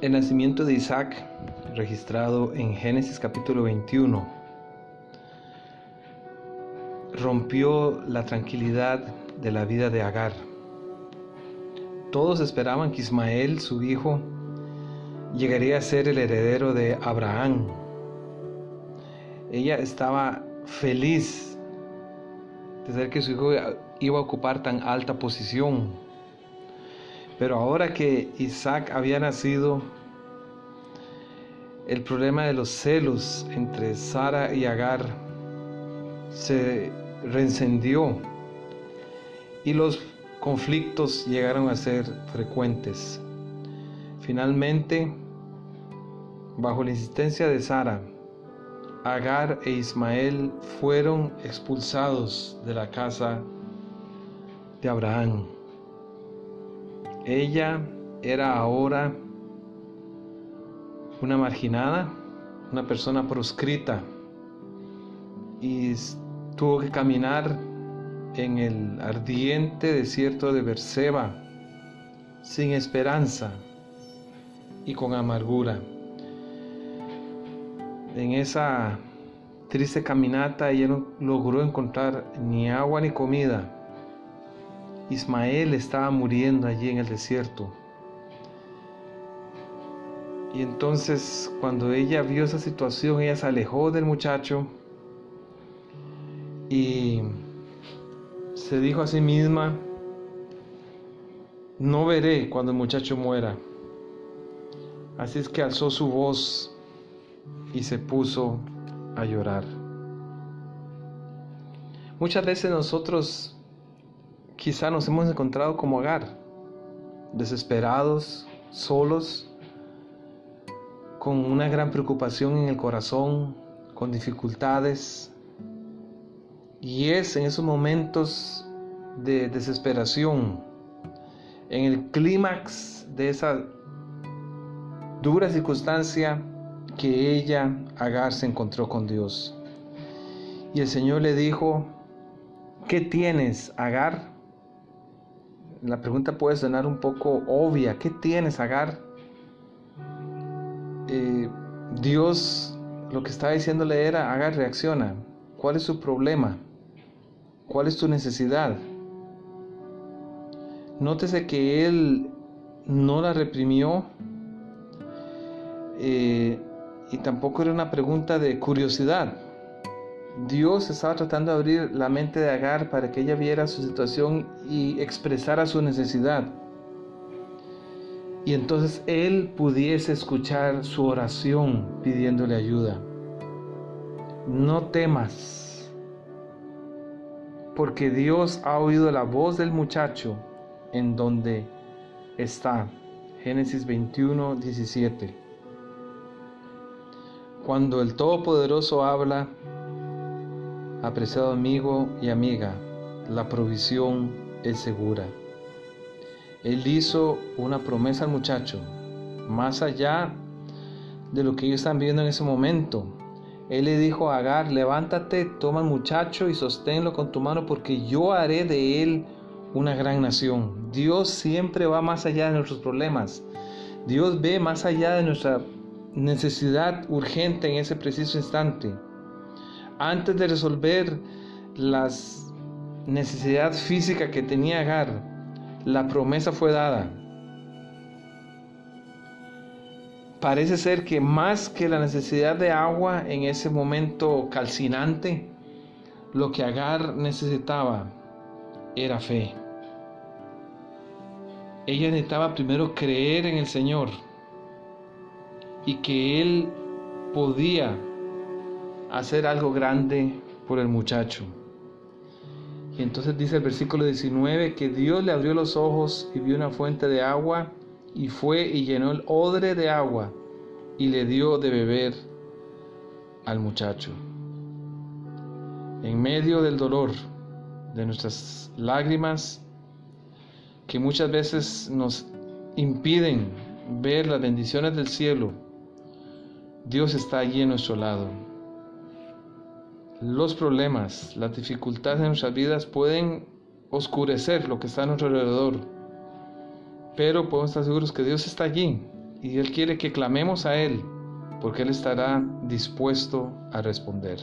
El nacimiento de Isaac, registrado en Génesis capítulo 21, rompió la tranquilidad de la vida de Agar. Todos esperaban que Ismael, su hijo, llegaría a ser el heredero de Abraham. Ella estaba feliz de saber que su hijo iba a ocupar tan alta posición. Pero ahora que Isaac había nacido, el problema de los celos entre Sara y Agar se reencendió y los conflictos llegaron a ser frecuentes. Finalmente, bajo la insistencia de Sara, Agar e Ismael fueron expulsados de la casa de Abraham. Ella era ahora una marginada, una persona proscrita y tuvo que caminar en el ardiente desierto de Berseba sin esperanza y con amargura. En esa triste caminata ella no logró encontrar ni agua ni comida. Ismael estaba muriendo allí en el desierto. Y entonces cuando ella vio esa situación, ella se alejó del muchacho y se dijo a sí misma, no veré cuando el muchacho muera. Así es que alzó su voz y se puso a llorar. Muchas veces nosotros quizá nos hemos encontrado como Agar, desesperados, solos, con una gran preocupación en el corazón, con dificultades. Y es en esos momentos de desesperación, en el clímax de esa dura circunstancia, que ella, Agar, se encontró con Dios. Y el Señor le dijo, ¿qué tienes, Agar? La pregunta puede sonar un poco obvia, ¿qué tienes, Agar? Eh, Dios lo que estaba diciéndole era, Agar, reacciona. ¿Cuál es su problema? ¿Cuál es tu necesidad? Nótese que Él no la reprimió. Eh, y tampoco era una pregunta de curiosidad. Dios estaba tratando de abrir la mente de Agar para que ella viera su situación y expresara su necesidad. Y entonces él pudiese escuchar su oración pidiéndole ayuda. No temas, porque Dios ha oído la voz del muchacho en donde está. Génesis 21, 17. Cuando el Todopoderoso habla, apreciado amigo y amiga, la provisión es segura. Él hizo una promesa al muchacho, más allá de lo que ellos están viendo en ese momento. Él le dijo a Agar, levántate, toma al muchacho y sosténlo con tu mano porque yo haré de él una gran nación. Dios siempre va más allá de nuestros problemas. Dios ve más allá de nuestra necesidad urgente en ese preciso instante. Antes de resolver las necesidad física que tenía Agar, la promesa fue dada. Parece ser que más que la necesidad de agua en ese momento calcinante, lo que Agar necesitaba era fe. Ella necesitaba primero creer en el Señor y que Él podía hacer algo grande por el muchacho. Y entonces dice el versículo 19 que Dios le abrió los ojos y vio una fuente de agua y fue y llenó el odre de agua y le dio de beber al muchacho. En medio del dolor, de nuestras lágrimas, que muchas veces nos impiden ver las bendiciones del cielo, Dios está allí en nuestro lado. Los problemas, las dificultades de nuestras vidas pueden oscurecer lo que está a nuestro alrededor, pero podemos estar seguros que Dios está allí y Él quiere que clamemos a Él, porque Él estará dispuesto a responder.